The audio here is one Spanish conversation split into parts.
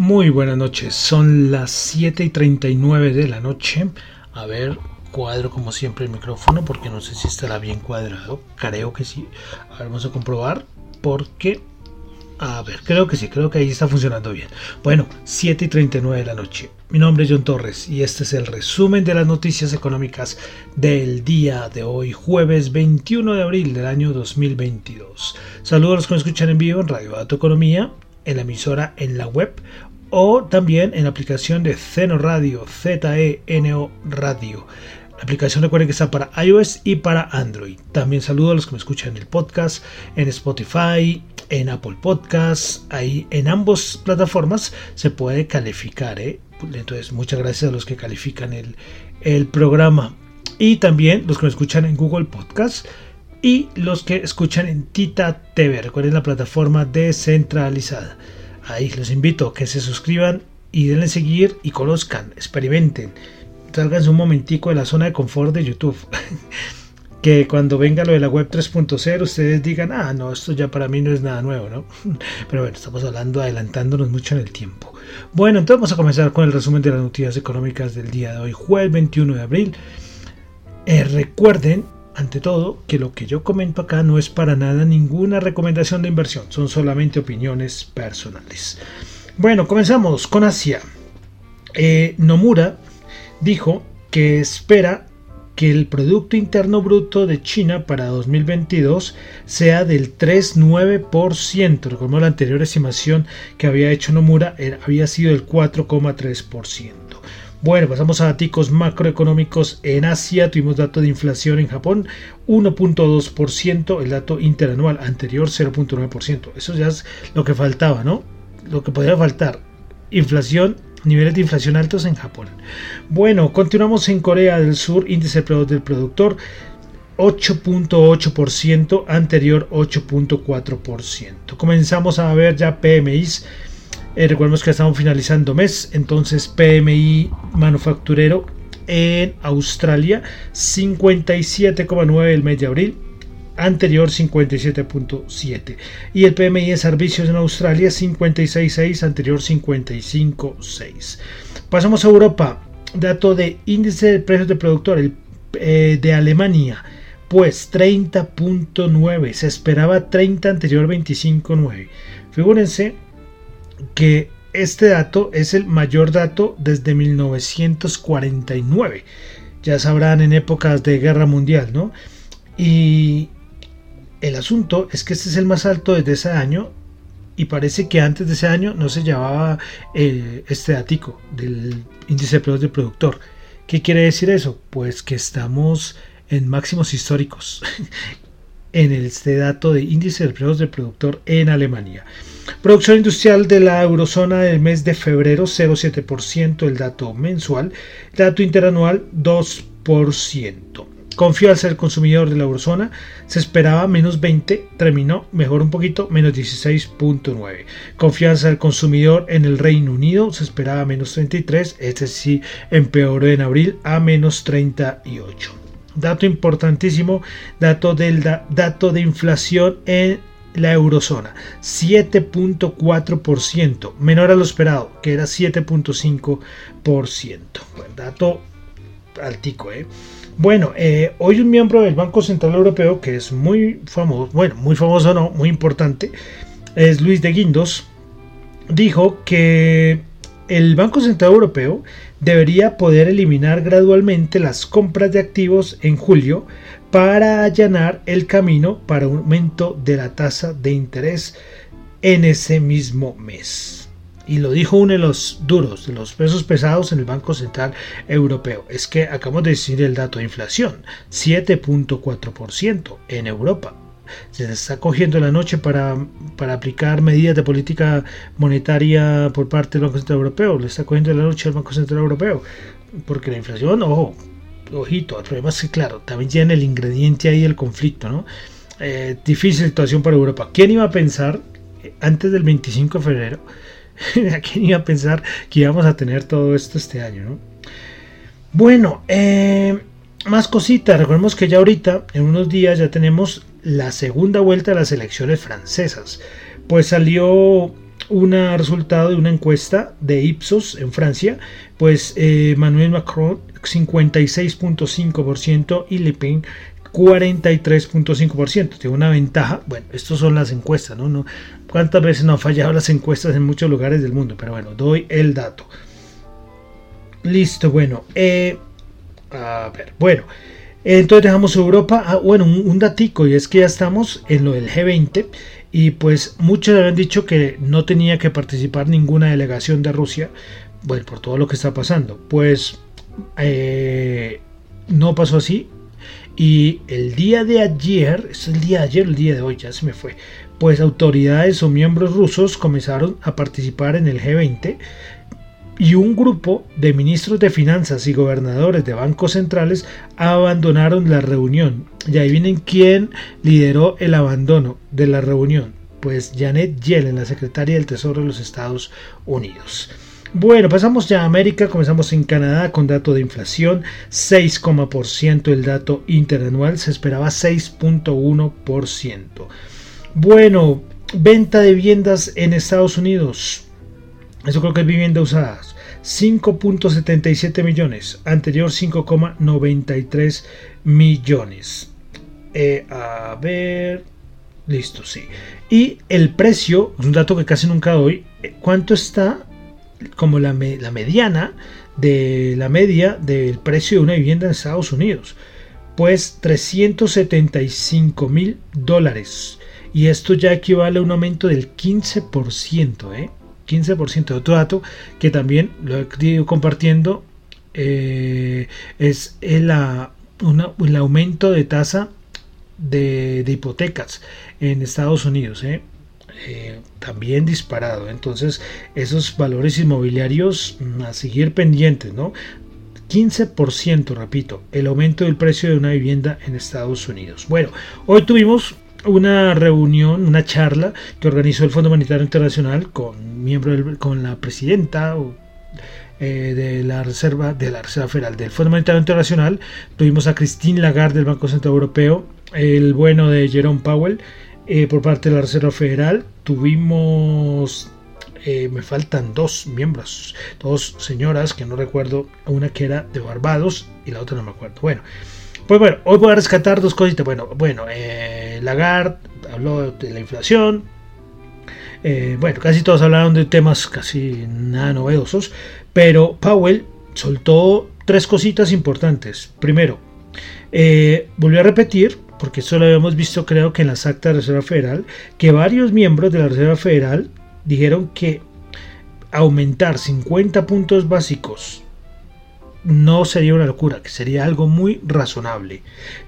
Muy buenas noches, son las 7 y 39 de la noche. A ver, cuadro como siempre el micrófono porque no sé si estará bien cuadrado. Creo que sí. A ver, vamos a comprobar porque... A ver, creo que sí, creo que ahí está funcionando bien. Bueno, 7 y 39 de la noche. Mi nombre es John Torres y este es el resumen de las noticias económicas del día de hoy, jueves 21 de abril del año 2022. Saludos a los que me escuchan en vivo en Radio Dato Economía, en la emisora en la web o también en la aplicación de Zeno Radio, Z-E-N-O Radio. La aplicación recuerden que está para iOS y para Android. También saludo a los que me escuchan en el podcast, en Spotify, en Apple Podcasts. Ahí en ambas plataformas se puede calificar. ¿eh? Entonces, muchas gracias a los que califican el, el programa. Y también los que me escuchan en Google Podcasts y los que escuchan en Tita TV. Recuerden la plataforma descentralizada. Ahí los invito a que se suscriban y denle seguir y conozcan, experimenten. Salganse un momentico de la zona de confort de YouTube. que cuando venga lo de la web 3.0 ustedes digan, ah, no, esto ya para mí no es nada nuevo, ¿no? Pero bueno, estamos hablando, adelantándonos mucho en el tiempo. Bueno, entonces vamos a comenzar con el resumen de las noticias económicas del día de hoy, jueves 21 de abril. Eh, recuerden ante todo, que lo que yo comento acá no es para nada ninguna recomendación de inversión, son solamente opiniones personales. Bueno, comenzamos con Asia. Eh, Nomura dijo que espera que el Producto Interno Bruto de China para 2022 sea del 3,9%. Recordemos la anterior estimación que había hecho Nomura había sido del 4,3%. Bueno, pasamos a datos macroeconómicos en Asia. Tuvimos dato de inflación en Japón 1.2%, el dato interanual anterior 0.9%. Eso ya es lo que faltaba, ¿no? Lo que podría faltar. Inflación, niveles de inflación altos en Japón. Bueno, continuamos en Corea del Sur, índice del productor 8.8%, anterior 8.4%. Comenzamos a ver ya PMIs eh, recordemos que estamos finalizando mes, entonces PMI manufacturero en Australia 57,9 el mes de abril, anterior 57.7 y el PMI de servicios en Australia 56.6 anterior 55.6 pasamos a Europa. Dato de índice de precios de productor eh, de Alemania. Pues 30.9 se esperaba 30 anterior 25.9 figúrense que este dato es el mayor dato desde 1949. Ya sabrán en épocas de guerra mundial, ¿no? Y el asunto es que este es el más alto desde ese año y parece que antes de ese año no se llevaba eh, este datico del índice de precios del productor. ¿Qué quiere decir eso? Pues que estamos en máximos históricos en este dato de índice de precios del productor en Alemania. Producción industrial de la eurozona del mes de febrero 0,7%, el dato mensual, dato interanual 2%. Confianza del consumidor de la eurozona se esperaba menos 20, terminó mejor un poquito, menos 16.9. Confianza del consumidor en el Reino Unido se esperaba menos 33, este sí empeoró en abril a menos 38. Dato importantísimo, dato, del dato de inflación en la eurozona, 7.4%, menor a lo esperado, que era 7.5%. Buen dato altico, ¿eh? Bueno, eh, hoy un miembro del Banco Central Europeo, que es muy famoso, bueno, muy famoso no, muy importante, es Luis de Guindos, dijo que el Banco Central Europeo debería poder eliminar gradualmente las compras de activos en julio para allanar el camino para un aumento de la tasa de interés en ese mismo mes. y lo dijo uno de los duros, de los pesos pesados en el Banco Central Europeo, es que acabamos de decir el dato de inflación, 7.4% en Europa. Se está cogiendo la noche para, para, aplicar medidas de política monetaria por parte del Banco Central Europeo. Le está cogiendo la noche al Banco Central Europeo. Porque la inflación, ojo, ojito, el problema es que, claro, también tiene el ingrediente ahí del conflicto, ¿no? Eh, difícil situación para Europa. ¿Quién iba a pensar antes del 25 de febrero? ¿A quién iba a pensar que íbamos a tener todo esto este año, ¿no? Bueno, eh, más cositas. Recordemos que ya ahorita, en unos días, ya tenemos la segunda vuelta de las elecciones francesas. Pues salió un resultado de una encuesta de Ipsos en Francia, pues eh, Manuel Macron 56.5% y Le Pen 43.5%. Tiene una ventaja. Bueno, estas son las encuestas, ¿no? ¿no? ¿Cuántas veces no han fallado las encuestas en muchos lugares del mundo? Pero bueno, doy el dato. Listo, bueno. Eh, a ver, bueno. Entonces dejamos Europa. Ah, bueno, un, un, datico y es que ya estamos en lo del G20 y pues muchos habían dicho que no tenía que participar ninguna delegación de Rusia, bueno, por todo lo que está pasando. Pues eh, no pasó así. Y el día de ayer, es el día de ayer, el día de hoy, ya se me fue, pues autoridades o miembros rusos comenzaron a participar en el G20 y un grupo de ministros de finanzas y gobernadores de bancos centrales abandonaron la reunión. Y ahí vienen quién lideró el abandono de la reunión. Pues Janet Yellen, la secretaria del Tesoro de los Estados Unidos. Bueno, pasamos ya a América, comenzamos en Canadá con dato de inflación, 6,% el dato interanual, se esperaba 6.1%. Bueno, venta de viviendas en Estados Unidos, eso creo que es vivienda usadas. 5.77 millones, anterior 5,93 millones. Eh, a ver, listo, sí. Y el precio, es un dato que casi nunca doy, ¿cuánto está como la, la mediana de la media del precio de una vivienda en Estados Unidos? Pues 375 mil dólares. Y esto ya equivale a un aumento del 15%, ¿eh? 15%. Otro dato que también lo he ido compartiendo eh, es el, el, aumento de tasa de, hipotecas en Estados Unidos. ¿eh? Eh, también disparado. Entonces, esos valores inmobiliarios mm, a seguir pendientes, ¿no? 15%, repito, el aumento del precio de una vivienda en Estados Unidos. Bueno, hoy tuvimos una reunión, una charla que organizó el Fondo Monetario Internacional con miembro con la presidenta eh, de la Reserva de la Reserva Federal del Fondo Monetario Internacional. Tuvimos a Christine Lagarde del Banco Central Europeo, el bueno de Jerome Powell eh, por parte de la Reserva Federal. Tuvimos eh, me faltan dos miembros, dos señoras que no recuerdo, una que era de Barbados y la otra no me acuerdo. Bueno, pues bueno, hoy voy a rescatar dos cositas. Bueno, bueno, eh, Lagarde habló de la inflación. Eh, bueno, casi todos hablaron de temas casi nada novedosos. Pero Powell soltó tres cositas importantes. Primero, eh, volvió a repetir, porque esto lo habíamos visto creo que en las actas de la Reserva Federal, que varios miembros de la Reserva Federal dijeron que aumentar 50 puntos básicos no sería una locura, que sería algo muy razonable.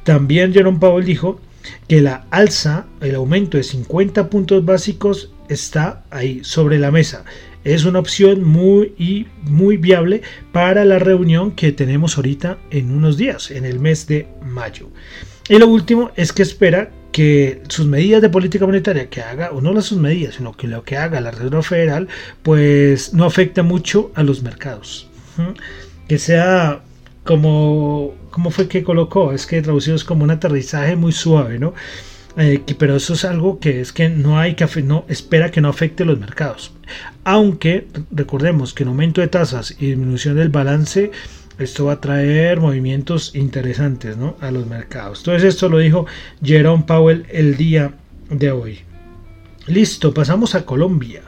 También Jerome Powell dijo que la alza, el aumento de 50 puntos básicos está ahí sobre la mesa. Es una opción muy muy viable para la reunión que tenemos ahorita en unos días, en el mes de mayo. Y lo último es que espera que sus medidas de política monetaria que haga, o no las sus medidas, sino que lo que haga la Reserva Federal, pues no afecta mucho a los mercados que sea como, ¿cómo fue que colocó? Es que traducido es como un aterrizaje muy suave, ¿no? Eh, pero eso es algo que es que no hay que no espera que no afecte los mercados. Aunque recordemos que en aumento de tasas y disminución del balance, esto va a traer movimientos interesantes ¿no? a los mercados. Entonces esto lo dijo Jerome Powell el día de hoy. Listo, pasamos a Colombia.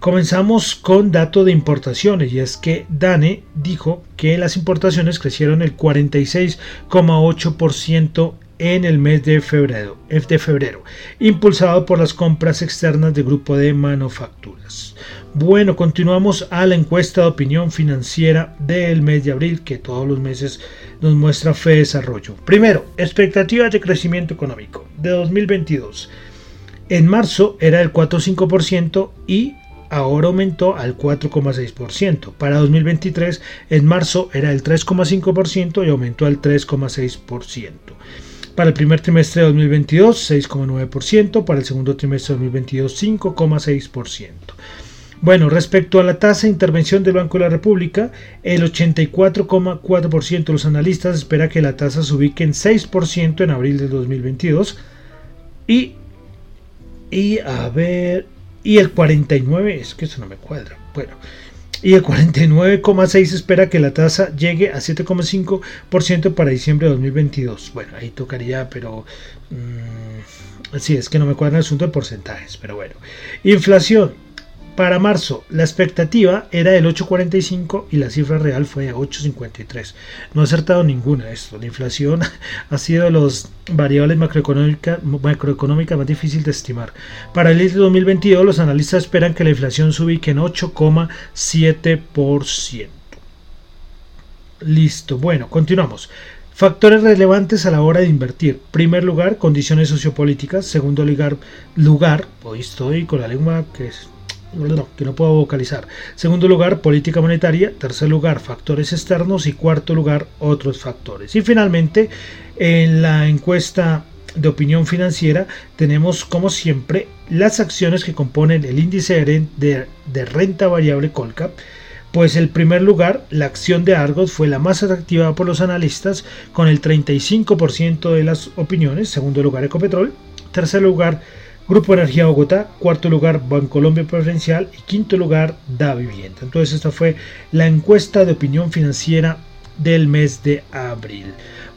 Comenzamos con dato de importaciones y es que DANE dijo que las importaciones crecieron el 46,8% en el mes de febrero, de febrero, impulsado por las compras externas del grupo de manufacturas. Bueno, continuamos a la encuesta de opinión financiera del mes de abril, que todos los meses nos muestra fe de desarrollo. Primero, expectativas de crecimiento económico de 2022. En marzo era el 4,5% y ahora aumentó al 4,6%. Para 2023, en marzo era el 3,5% y aumentó al 3,6%. Para el primer trimestre de 2022, 6,9%. Para el segundo trimestre de 2022, 5,6%. Bueno, respecto a la tasa de intervención del Banco de la República, el 84,4% de los analistas espera que la tasa se ubique en 6% en abril de 2022 y, y a ver, y el 49, es que eso no me cuadra. Bueno, y el 49,6 espera que la tasa llegue a 7,5% para diciembre de 2022. Bueno, ahí tocaría, pero mmm, sí, es que no me cuadra el asunto de porcentajes, pero bueno. Inflación, para marzo, la expectativa era del 8,45 y la cifra real fue de 8,53. No ha acertado ninguna de esto. La inflación ha sido de las variables macroeconómicas macroeconómica más difícil de estimar. Para el de 2022, los analistas esperan que la inflación se ubique en 8,7%. Listo. Bueno, continuamos. Factores relevantes a la hora de invertir. Primer lugar, condiciones sociopolíticas. Segundo lugar, lugar. Hoy estoy con la lengua que es que no puedo vocalizar. Segundo lugar, política monetaria. Tercer lugar, factores externos. Y cuarto lugar, otros factores. Y finalmente, en la encuesta de opinión financiera tenemos como siempre las acciones que componen el índice de, renta variable Colcap. Pues el primer lugar, la acción de Argos fue la más atractiva por los analistas con el 35% de las opiniones. Segundo lugar, Ecopetrol. Tercer lugar, Grupo Energía Bogotá, cuarto lugar Bancolombia Preferencial y quinto lugar Da Vivienda. Entonces esta fue la encuesta de opinión financiera del mes de abril.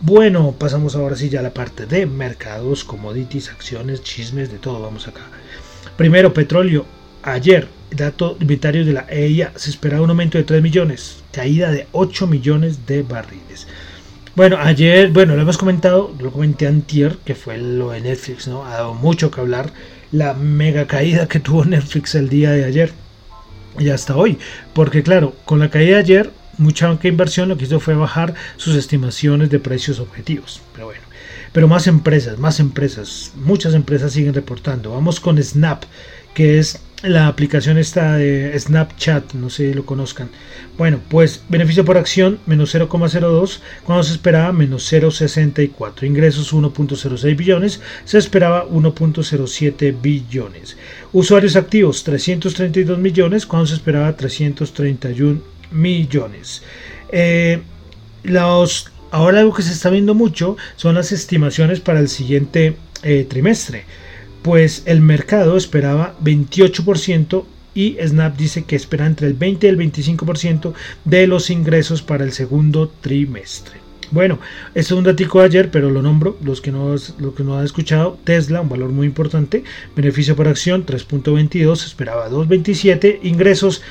Bueno, pasamos ahora sí ya a la parte de mercados, commodities, acciones, chismes, de todo vamos acá. Primero, petróleo. Ayer, dato inventario de la EIA, se esperaba un aumento de 3 millones, caída de 8 millones de barriles. Bueno, ayer, bueno, lo hemos comentado, lo comenté antier, que fue lo de Netflix, ¿no? Ha dado mucho que hablar la mega caída que tuvo Netflix el día de ayer y hasta hoy. Porque claro, con la caída de ayer, mucha banca inversión lo que hizo fue bajar sus estimaciones de precios objetivos. Pero bueno, pero más empresas, más empresas, muchas empresas siguen reportando. Vamos con Snap, que es la aplicación esta de Snapchat, no sé si lo conozcan. Bueno, pues beneficio por acción menos 0,02, cuando se esperaba menos 0,64. Ingresos 1.06 billones, se esperaba 1.07 billones. Usuarios activos 332 millones, cuando se esperaba 331 millones. Eh, los, ahora algo que se está viendo mucho son las estimaciones para el siguiente eh, trimestre pues el mercado esperaba 28% y Snap dice que espera entre el 20 y el 25% de los ingresos para el segundo trimestre. Bueno, es un datico de ayer, pero lo nombro, los que no, que no han escuchado, Tesla, un valor muy importante, beneficio por acción 3.22, esperaba 2.27, ingresos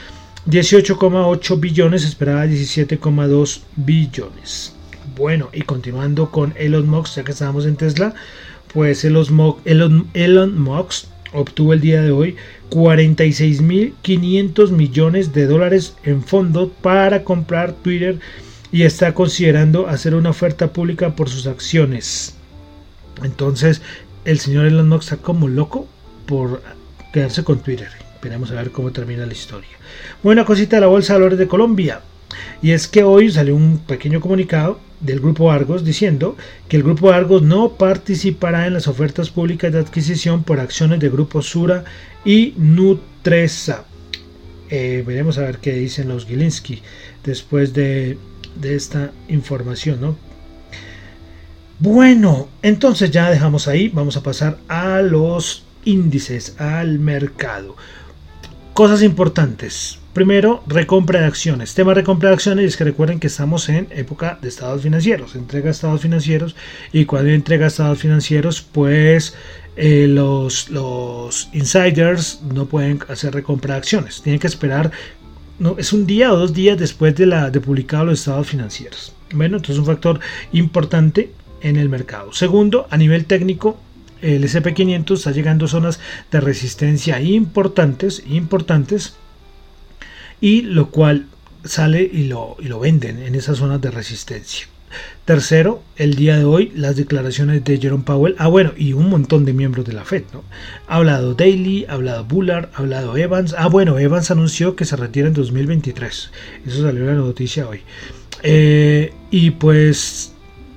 18,8 billones, esperaba 17,2 billones. Bueno, y continuando con Elon Musk, ya que estábamos en Tesla, pues Elon, Elon, Musk obtuvo el día de hoy 46.500 millones de dólares en fondo para comprar Twitter y está considerando hacer una oferta pública por sus acciones. Entonces, el señor Elon Musk está como loco por quedarse con Twitter. Esperemos a ver cómo termina la historia. Buena cosita de la Bolsa de Valores de Colombia. Y es que hoy salió un pequeño comunicado del Grupo Argos diciendo que el Grupo Argos no participará en las ofertas públicas de adquisición por acciones de Grupo Sura y Nutresa. Eh, veremos a ver qué dicen los Gilinski después de, de esta información, ¿no? Bueno, entonces ya dejamos ahí, vamos a pasar a los índices, al mercado. Cosas importantes. Primero, recompra de acciones. Tema recompra de acciones es que recuerden que estamos en época de estados financieros, entrega de estados financieros y cuando entrega estados financieros, pues eh, los, los insiders no pueden hacer recompra de acciones. Tienen que esperar, no, es un día o dos días después de, la, de publicado los estados financieros. Bueno, entonces un factor importante en el mercado. Segundo, a nivel técnico, el SP500 está llegando a zonas de resistencia importantes, importantes, y lo cual sale y lo, y lo venden en esas zonas de resistencia. Tercero, el día de hoy, las declaraciones de Jerome Powell. Ah, bueno, y un montón de miembros de la Fed, ¿no? Ha hablado Daly, ha hablado Bullard, ha hablado Evans. Ah, bueno, Evans anunció que se retira en 2023. Eso salió en la noticia hoy. Eh, y pues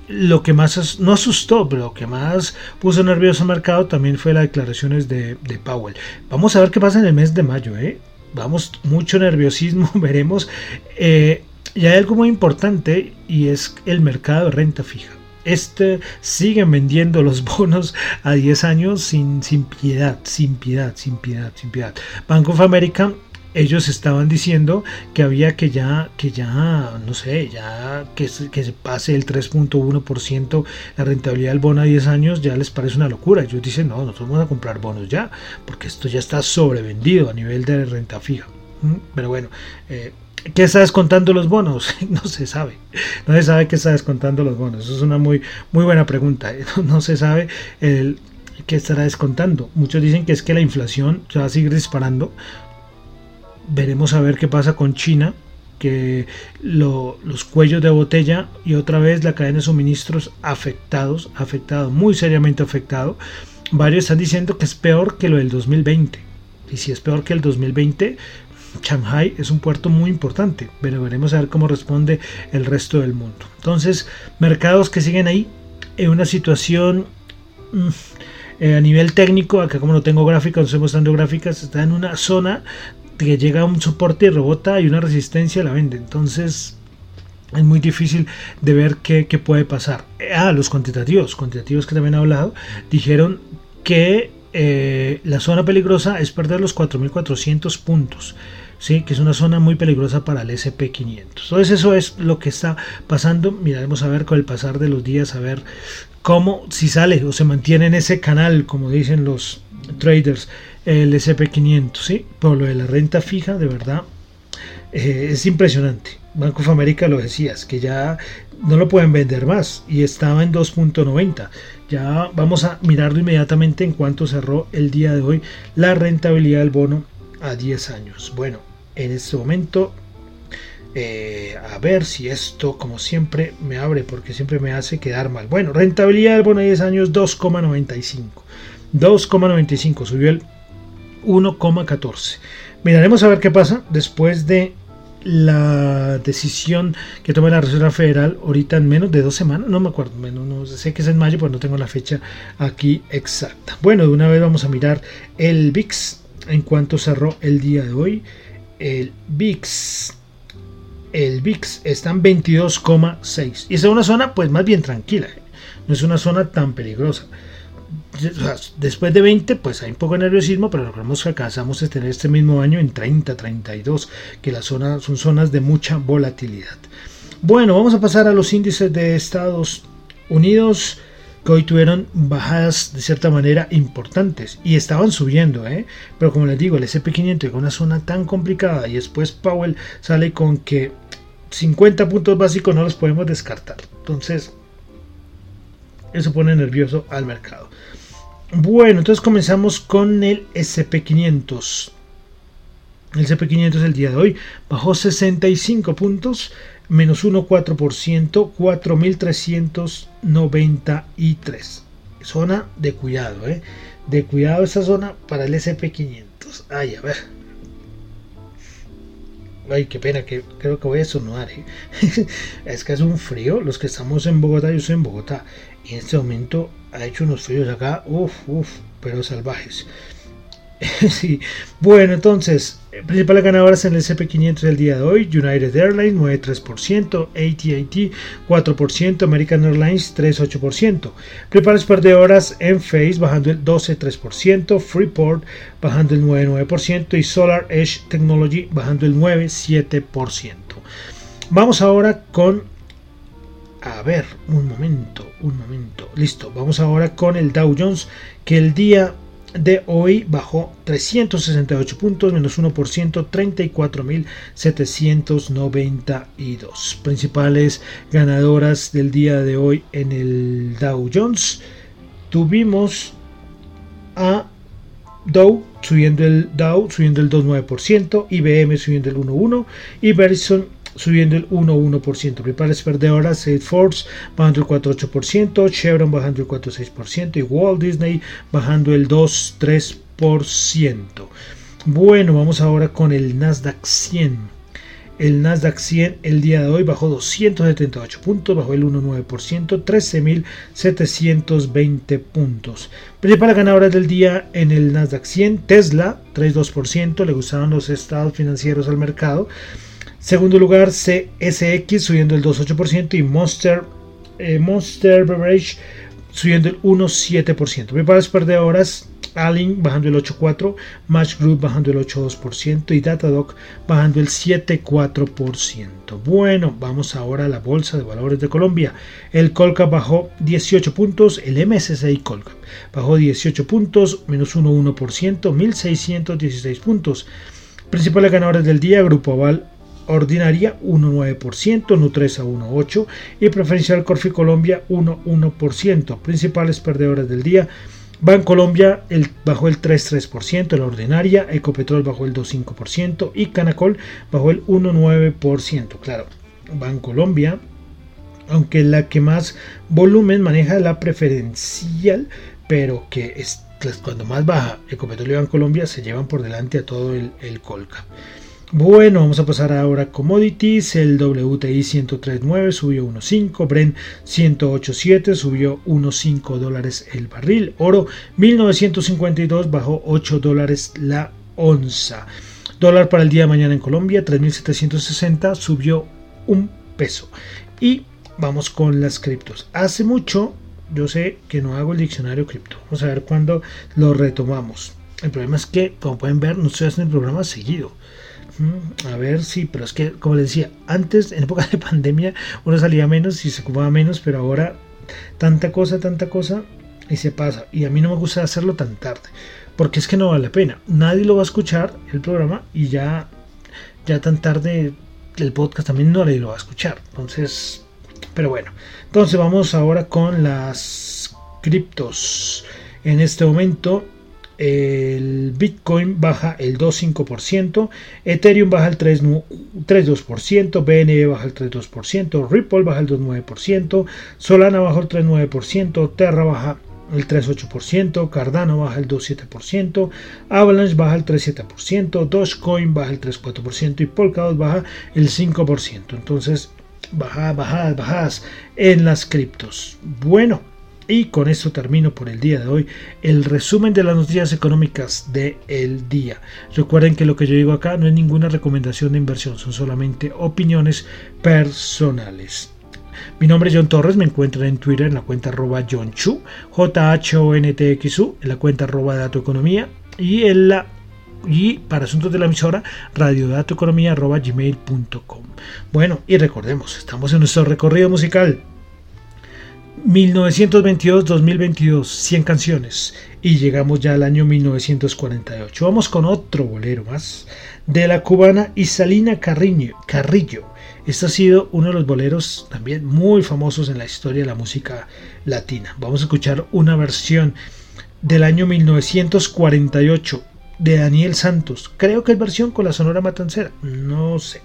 lo que más no asustó, pero lo que más puso nervioso al mercado también fue las declaraciones de, Powell. Vamos a ver qué pasa en el mes de mayo, ¿eh? Vamos, mucho nerviosismo, veremos. Eh, y hay algo muy importante y es el mercado de renta fija. Este siguen vendiendo los bonos a 10 años sin, sin piedad, sin piedad, sin piedad, sin piedad. Bank of America ellos estaban diciendo que había que ya, que ya, no sé, ya que, que se pase el 3.1% la rentabilidad del bono a 10 años, ya les parece una locura. Ellos dicen, no, nosotros vamos a comprar bonos ya, porque esto ya está sobrevendido a nivel de renta fija. ¿Mm? Pero bueno, eh, ¿Qué está descontando los bonos? No se sabe. No se sabe qué está descontando los bonos. Eso es una muy, muy buena pregunta. No se sabe qué estará descontando. Muchos dicen que es que la inflación se va a seguir disparando. Veremos a ver qué pasa con China, que los cuellos de botella y otra vez la cadena de suministros afectados, afectado, muy seriamente afectado. Varios están diciendo que es peor que lo del 2020. Y si es peor que el 2020, Shanghai es un puerto muy importante, pero veremos a ver cómo responde el resto del mundo. Entonces, mercados que siguen ahí en una situación mm, eh, a nivel técnico, acá como no tengo gráficas, no estoy mostrando gráficas, está en una zona que llega un soporte y rebota y una resistencia la vende. Entonces, es muy difícil de ver qué, puede pasar. Ah, los cuantitativos, cuantitativos que también he hablado, dijeron que eh, la zona peligrosa es perder los 4.400 puntos. ¿sí? que es una zona muy peligrosa para el SP500. Entonces eso es lo que está pasando. Miraremos a ver con el pasar de los días, a ver cómo, si sale o se mantiene en ese canal, como dicen los traders, el SP500. ¿sí? Por lo de la renta fija, de verdad, eh, es impresionante. Banco of America lo decías, que ya no lo pueden vender más y estaba en 2.90. Ya vamos a mirarlo inmediatamente en cuanto cerró el día de hoy la rentabilidad del bono a 10 años. Bueno, en este momento eh, a ver si esto como siempre me abre porque siempre me hace quedar mal. Bueno, rentabilidad del bono a 10 años 2,95. 2,95 subió el 1,14. Miraremos a ver qué pasa después de la decisión que tome la Reserva Federal ahorita en menos de dos semanas, no me acuerdo, menos, no sé que es en mayo, pero no tengo la fecha aquí exacta. Bueno, de una vez vamos a mirar el VIX en cuanto cerró el día de hoy. El VIX. El VIX está en 22,6. Y es una zona pues más bien tranquila. No es una zona tan peligrosa. Después de 20, pues hay un poco de nerviosismo, pero logramos que alcanzamos a tener este mismo año en 30, 32, que las zonas son zonas de mucha volatilidad. Bueno, vamos a pasar a los índices de Estados Unidos que hoy tuvieron bajadas de cierta manera importantes y estaban subiendo, ¿eh? pero como les digo, el SP500 llegó a una zona tan complicada y después Powell sale con que 50 puntos básicos no los podemos descartar. Entonces, eso pone nervioso al mercado. Bueno, entonces comenzamos con el SP500. El SP500 el día de hoy bajó 65 puntos menos 1,4%, 4.393. Zona de cuidado, ¿eh? De cuidado esa zona para el SP500. Ay, a ver. Ay, qué pena, que creo que voy a sonar. ¿eh? es que es un frío. Los que estamos en Bogotá, yo soy en Bogotá. Y en este momento ha hecho unos fríos acá, uff, uff, pero salvajes. sí. Bueno, entonces, principales ganadoras en el CP500 del día de hoy: United Airlines 9,3%, ATT 4%, American Airlines 3,8%. Principales perdedoras en Face bajando el 12,3%, Freeport bajando el 9,9% y Solar Edge Technology bajando el 9,7%. Vamos ahora con. A ver, un momento, un momento. Listo, vamos ahora con el Dow Jones que el día de hoy bajó 368 puntos, menos 1%, 34.792. Principales ganadoras del día de hoy en el Dow Jones. Tuvimos a Dow subiendo el Dow subiendo el 2,9%, IBM subiendo el 1,1% y Verizon subiendo el 1,1%. Principales perdedoras, Salesforce bajando el 4,8%, Chevron bajando el 4,6% y Walt Disney bajando el 2,3%. Bueno, vamos ahora con el Nasdaq 100. El Nasdaq 100 el día de hoy bajó 278 puntos, bajó el 1,9%, 13.720 puntos. Principal ganadora del día en el Nasdaq 100, Tesla, 3,2%, le gustaron los estados financieros al mercado. Segundo lugar, CSX subiendo el 2,8% y Monster, eh, Monster Beverage subiendo el 1,7%. Principales perdedoras, Allen bajando el 8,4%, Match Group bajando el 8,2% y Datadog bajando el 7,4%. Bueno, vamos ahora a la Bolsa de Valores de Colombia. El Colcap bajó 18 puntos, el MSCI Colcap bajó 18 puntos, menos 1,1%, 1.616 puntos. Principales ganadores del día, Grupo Aval Ordinaria 1,9%, Nutresa 1,8% y Preferencial Corfi Colombia 1,1%. Principales perdedores del día, Bancolombia el, bajó el 3,3%, la ordinaria, Ecopetrol bajó el 2,5% y Canacol bajó el 1,9%. Claro, Bancolombia, aunque la que más volumen maneja la preferencial, pero que es, cuando más baja Ecopetrol y Bancolombia se llevan por delante a todo el, el Colca. Bueno, vamos a pasar ahora a commodities. El WTI 103.9 subió 1.5, Brent 108.7 subió 1.5 dólares el barril, oro 1952 bajó 8 dólares la onza. Dólar para el día de mañana en Colombia 3.760 subió un peso. Y vamos con las criptos. Hace mucho yo sé que no hago el diccionario cripto. Vamos a ver cuándo lo retomamos. El problema es que, como pueden ver, no estoy haciendo el programa seguido. A ver, sí, pero es que, como les decía, antes, en época de pandemia, uno salía menos y se ocupaba menos, pero ahora tanta cosa, tanta cosa, y se pasa. Y a mí no me gusta hacerlo tan tarde, porque es que no vale la pena. Nadie lo va a escuchar el programa y ya, ya tan tarde el podcast también no nadie lo va a escuchar. Entonces, pero bueno, entonces vamos ahora con las criptos. En este momento el Bitcoin baja el 2,5%, Ethereum baja el 3,2%, BNB baja el 3,2%, Ripple baja el 2,9%, Solana baja el 3,9%, Terra baja el 3,8%, Cardano baja el 2,7%, Avalanche baja el 3,7%, Dogecoin baja el 3,4% y Polkadot baja el 5%. Entonces, bajadas, bajadas, bajadas en las criptos. Bueno. Y con esto termino por el día de hoy el resumen de las noticias económicas del el día. Recuerden que lo que yo digo acá no es ninguna recomendación de inversión, son solamente opiniones personales. Mi nombre es John Torres, me encuentran en Twitter en la cuenta arroba John Chu, j h o n t x -U, en la cuenta arroba Dato Economía y en la y para asuntos de la emisora radiodatoeconomía.gmail.com Bueno, y recordemos, estamos en nuestro recorrido musical 1922-2022, 100 canciones. Y llegamos ya al año 1948. Vamos con otro bolero más de la cubana Isalina Carrillo. Este ha sido uno de los boleros también muy famosos en la historia de la música latina. Vamos a escuchar una versión del año 1948 de Daniel Santos. Creo que es versión con la Sonora Matancera. No sé.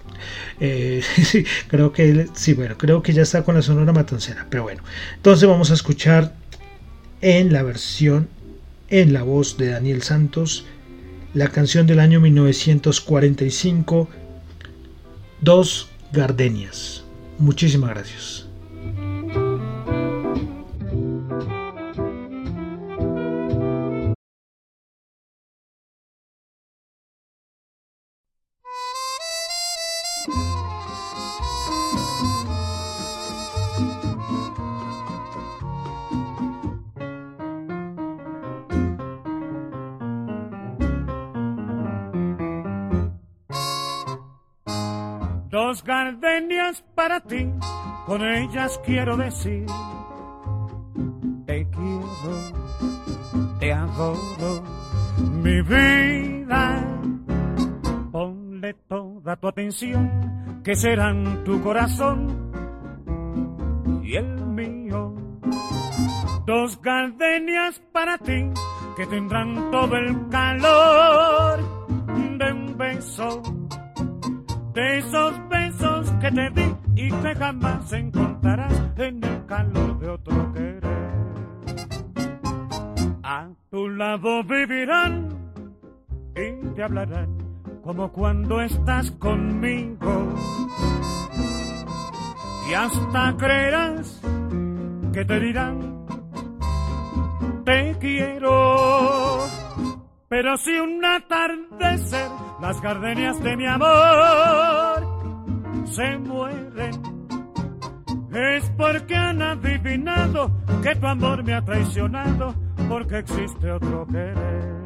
Eh, creo que sí, bueno, creo que ya está con la Sonora Matancera. Pero bueno, entonces vamos a escuchar en la versión, en la voz de Daniel Santos, la canción del año 1945, Dos Gardenias. Muchísimas gracias. Dos gardenias para ti, con ellas quiero decir, te quiero, te adoro, mi vida. Toda tu atención, que serán tu corazón y el mío. Dos gardenias para ti, que tendrán todo el calor de un beso. De esos besos que te di y que jamás encontrarás en el calor de otro querer. A tu lado vivirán y te hablarán como cuando estás conmigo. Y hasta creerás que te dirán, te quiero. Pero si un atardecer las gardenias de mi amor se mueren, es porque han adivinado que tu amor me ha traicionado, porque existe otro querer.